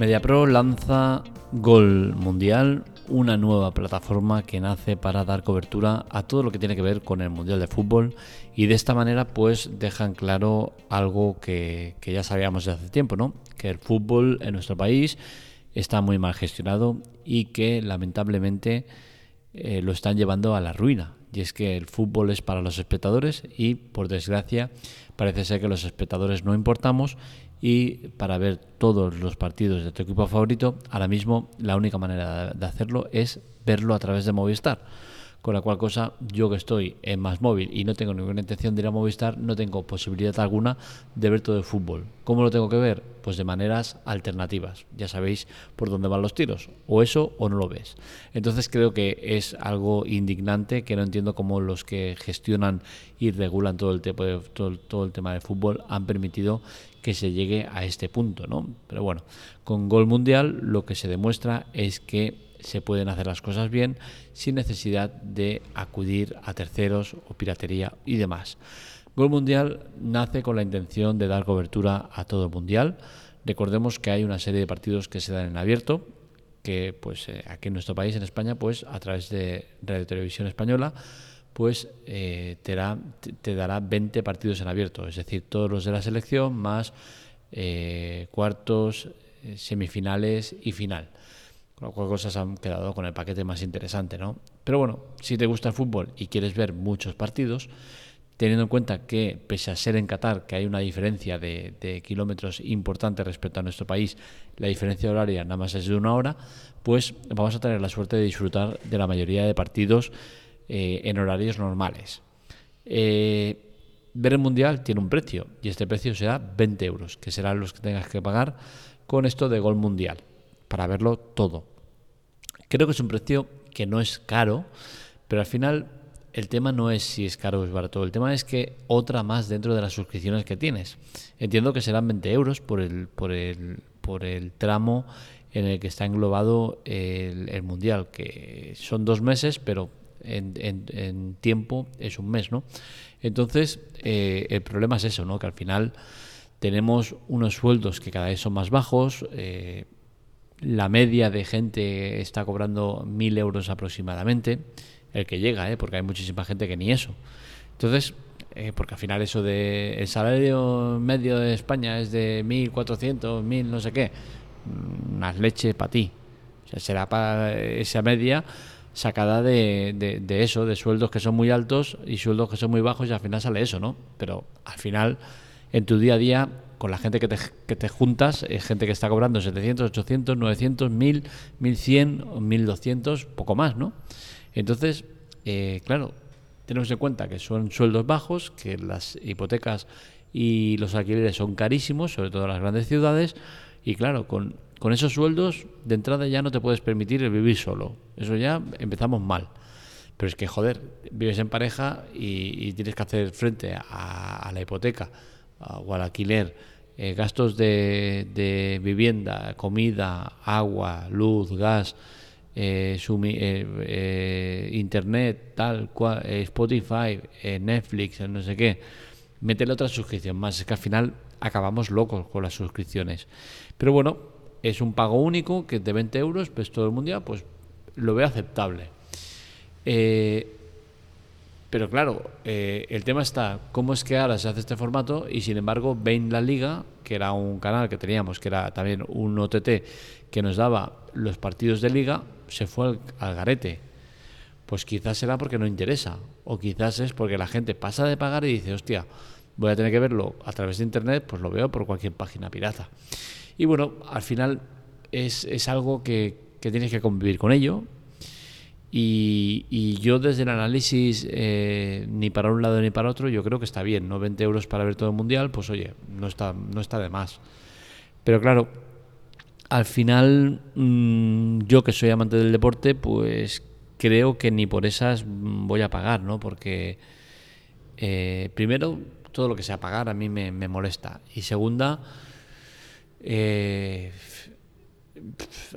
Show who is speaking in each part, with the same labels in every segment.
Speaker 1: MediaPro lanza Gol Mundial, una nueva plataforma que nace para dar cobertura a todo lo que tiene que ver con el Mundial de Fútbol y de esta manera pues dejan claro algo que, ya sabíamos desde hace tiempo, ¿no? Que el fútbol en nuestro país está muy mal gestionado y que lamentablemente eh, lo están llevando a la ruina. Y es que el fútbol es para los espectadores y por desgracia parece ser que los espectadores no importamos y para ver todos los partidos de tu equipo favorito, ahora mismo la única manera de hacerlo es verlo a través de Movistar. Con la cual cosa, yo que estoy en más móvil y no tengo ninguna intención de ir a Movistar, no tengo posibilidad alguna de ver todo el fútbol. ¿Cómo lo tengo que ver? Pues de maneras alternativas. Ya sabéis por dónde van los tiros. O eso o no lo ves. Entonces creo que es algo indignante que no entiendo cómo los que gestionan y regulan todo el, todo, todo el tema del fútbol han permitido que se llegue a este punto, ¿no? Pero bueno, con Gol Mundial lo que se demuestra es que se pueden hacer las cosas bien sin necesidad de acudir a terceros o piratería y demás. Gol Mundial nace con la intención de dar cobertura a todo el Mundial. Recordemos que hay una serie de partidos que se dan en abierto, que pues eh, aquí en nuestro país, en España, pues a través de Radio Televisión Española, pues eh, te, dará 20 partidos en abierto, es decir, todos los de la selección más eh, cuartos, semifinales y final lo cosas han quedado con el paquete más interesante, ¿no? Pero bueno, si te gusta el fútbol y quieres ver muchos partidos, teniendo en cuenta que pese a ser en Qatar, que hay una diferencia de, kilómetros importante respecto a nuestro país, la diferencia horaria nada más es de una hora, pues vamos a tener la suerte de disfrutar de la mayoría de partidos eh, en horarios normales. Eh, ver el Mundial tiene un precio y este precio será 20 euros, que serán los que tengas que pagar con esto de Gol Mundial para verlo todo. Creo que es un precio que no es caro, pero al final el tema no es si es caro o es barato, el tema es que otra más dentro de las suscripciones que tienes. Entiendo que serán 20 euros por el, por el, por el tramo en el que está englobado el, mundial, que son dos meses, pero en, tiempo es un mes, ¿no? Entonces, eh, el problema es eso, ¿no? Que al final tenemos unos sueldos que cada vez son más bajos, eh, la media de gente está cobrando mil euros aproximadamente, el que llega, ¿eh? porque hay muchísima gente que ni eso. Entonces, eh, porque al final eso de el salario medio de España es de 1.400, 1.000 no sé qué, más leche para ti. O sea, será para esa media sacada de, de, eso, de sueldos que son muy altos y sueldos que son muy bajos y al final sale eso, ¿no? Pero al final, en tu día a día, con la gente que te, que te juntas, es gente que está cobrando 700, 800, 900, 1000, 1100, 1200, poco más, ¿no? Entonces, eh, claro, tenemos en cuenta que son sueldos bajos, que las hipotecas y los alquileres son carísimos, sobre todo en las grandes ciudades, y claro, con, con esos sueldos de entrada ya no te puedes permitir el vivir solo. Eso ya empezamos mal. Pero es que, joder, vives en pareja y, tienes que hacer frente a la hipoteca o al alquiler, eh, gastos de, vivienda, comida, agua, luz, gas, eh, eh, internet, tal cual, Spotify, Netflix, no sé qué, métele otra suscripción más. Es que al final acabamos locos con las suscripciones. Pero bueno, es un pago único que es de 20 euros, pues todo el mundial, pues lo veo aceptable. Pero claro, eh, el tema está, ¿cómo es que ahora se hace este formato? Y sin embargo, Bain La Liga, que era un canal que teníamos, que era también un OTT que nos daba los partidos de liga, se fue al, garete. Pues quizás será porque no interesa, o quizás es porque la gente pasa de pagar y dice, hostia, voy a tener que verlo a través de internet, pues lo veo por cualquier página pirata. Y bueno, al final es, es algo que, que tienes que convivir con ello, y, yo desde el análisis, eh, ni para un lado ni para otro, yo creo que está bien, ¿no? 20 euros para ver todo el mundial, pues oye, no está, no está de más. Pero claro, al final, mm, yo que soy amante del deporte, pues creo que ni por esas voy a pagar, ¿no? Porque eh, primero, todo lo que sea pagar a mí me, molesta. Y segunda, eh,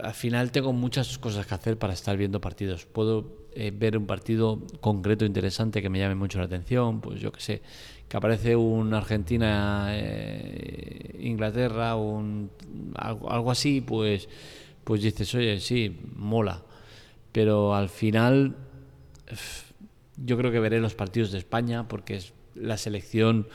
Speaker 1: al final tengo muchas cosas que hacer para estar viendo partidos. Puedo eh, ver un partido concreto interesante que me llame mucho la atención, pues yo que sé, que aparece un Argentina eh, Inglaterra un algo, así, pues pues dices, "Oye, sí, mola." Pero al final yo creo que veré los partidos de España porque es la selección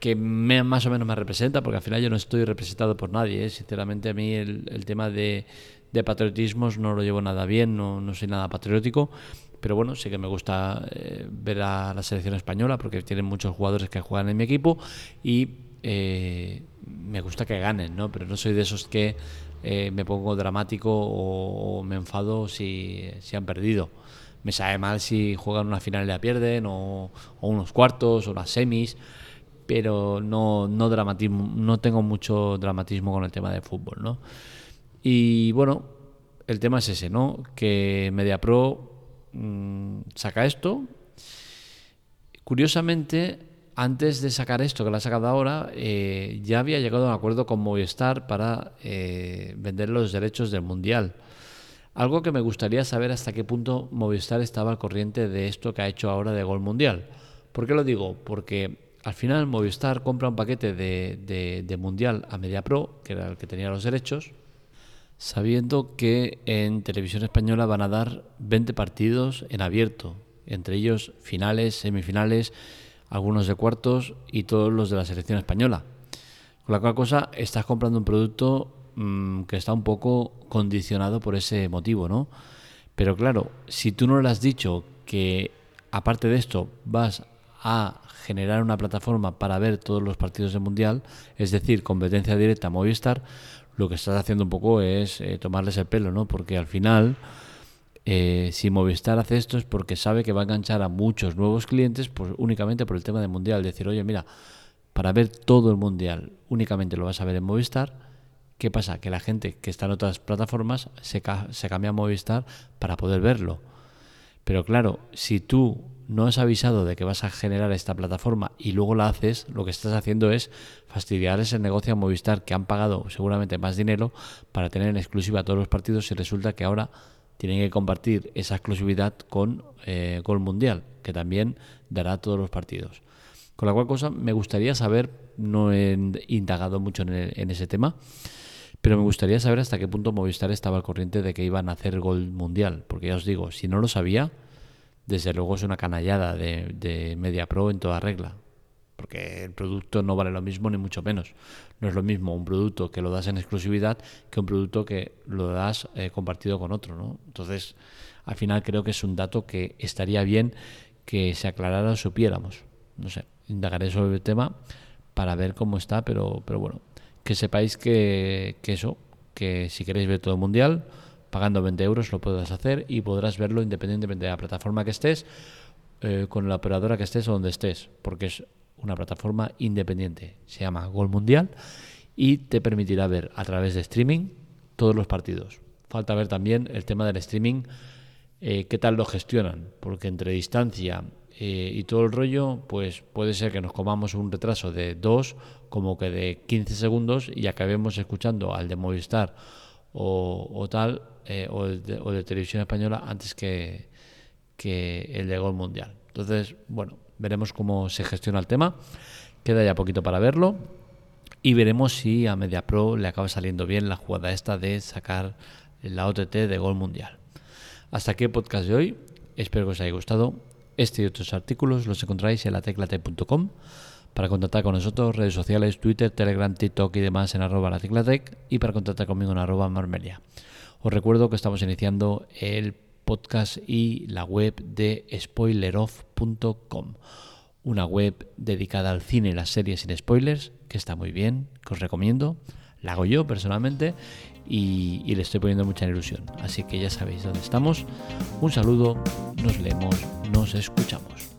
Speaker 1: que me, más o menos me representa, porque al final yo no estoy representado por nadie. ¿eh? Sinceramente, a mí el, el tema de, de, patriotismos no lo llevo nada bien, no, no, soy nada patriótico. Pero bueno, sí que me gusta eh, ver a la selección española porque tienen muchos jugadores que juegan en mi equipo y eh, me gusta que ganen, ¿no? Pero no soy de esos que eh, me pongo dramático o, o me enfado si, si han perdido me sabe mal si juegan una final y la pierden, o, o unos cuartos, o las semis, pero no, no, dramatismo, no tengo mucho dramatismo con el tema de fútbol, ¿no? Y bueno, el tema es ese, ¿no? Que MediaPro mmm, saca esto. Curiosamente, antes de sacar esto que lo ha sacado ahora, eh, ya había llegado a un acuerdo con Movistar para eh, vender los derechos del Mundial. Algo que me gustaría saber hasta qué punto Movistar estaba al corriente de esto que ha hecho ahora de Gol Mundial. ¿Por qué lo digo? Porque al final Movistar compra un paquete de, de, Mundial a MediaPro, que era el que tenía los derechos, sabiendo que en televisión española van a dar 20 partidos en abierto, entre ellos finales, semifinales, algunos de cuartos y todos los de la selección española. Con la cual cosa estás comprando un producto mmm, que está un poco condicionado por ese motivo, ¿no? Pero claro, si tú no le has dicho que aparte de esto vas a generar una plataforma para ver todos los partidos del Mundial, es decir, competencia directa a Movistar, lo que estás haciendo un poco es eh, tomarles el pelo, ¿no? Porque al final, eh, si Movistar hace esto es porque sabe que va a enganchar a muchos nuevos clientes pues, únicamente por el tema del Mundial. Decir, oye, mira, para ver todo el Mundial únicamente lo vas a ver en Movistar. ¿Qué pasa? Que la gente que está en otras plataformas se, ca se cambia a Movistar para poder verlo. Pero claro, si tú no has avisado de que vas a generar esta plataforma y luego la haces, lo que estás haciendo es fastidiar ese negocio a Movistar que han pagado seguramente más dinero para tener en exclusiva todos los partidos y resulta que ahora tienen que compartir esa exclusividad con eh, Gol Mundial, que también dará todos los partidos. Con la cual cosa me gustaría saber, no he indagado mucho en, en ese tema, pero me gustaría saber hasta qué punto Movistar estaba al corriente de que iban a hacer Gol Mundial, porque ya os digo, si no lo sabía, desde luego es una canallada de, de Media Pro en toda regla. Porque el producto no vale lo mismo ni mucho menos. No es lo mismo un producto que lo das en exclusividad que un producto que lo das eh, compartido con otro. ¿no? Entonces, al final creo que es un dato que estaría bien que se aclarara o supiéramos. No sé, indagaré sobre el tema para ver cómo está, pero, pero bueno, que sepáis que, que eso, que si queréis ver todo el mundial, pagando 20 euros lo podrás hacer y podrás verlo independientemente de la plataforma que estés, eh, con la operadora que estés o donde estés, porque es una plataforma independiente. Se llama Gol Mundial y te permitirá ver a través de streaming todos los partidos. Falta ver también el tema del streaming, eh, qué tal lo gestionan, porque entre distancia eh, y todo el rollo, pues puede ser que nos comamos un retraso de 2 como que de 15 segundos y acabemos escuchando al de Movistar o, o tal eh, o, el de, o, de, televisión española antes que, que el de Gol Mundial. Entonces, bueno, veremos cómo se gestiona el tema. Queda ya poquito para verlo. Y veremos si a MediaPro le acaba saliendo bien la jugada esta de sacar la OTT de Gol Mundial. Hasta aquí el podcast de hoy. Espero que os haya gustado. Este y otros artículos los encontráis en lateclate.com. Para contactar con nosotros, redes sociales, Twitter, Telegram, TikTok y demás en arroba lateclatec y para contactar conmigo en arroba marmelia. Os recuerdo que estamos iniciando el podcast y la web de spoileroff.com, una web dedicada al cine y las series sin spoilers, que está muy bien, que os recomiendo. La hago yo personalmente y, y le estoy poniendo mucha ilusión. Así que ya sabéis dónde estamos. Un saludo, nos leemos, nos escuchamos.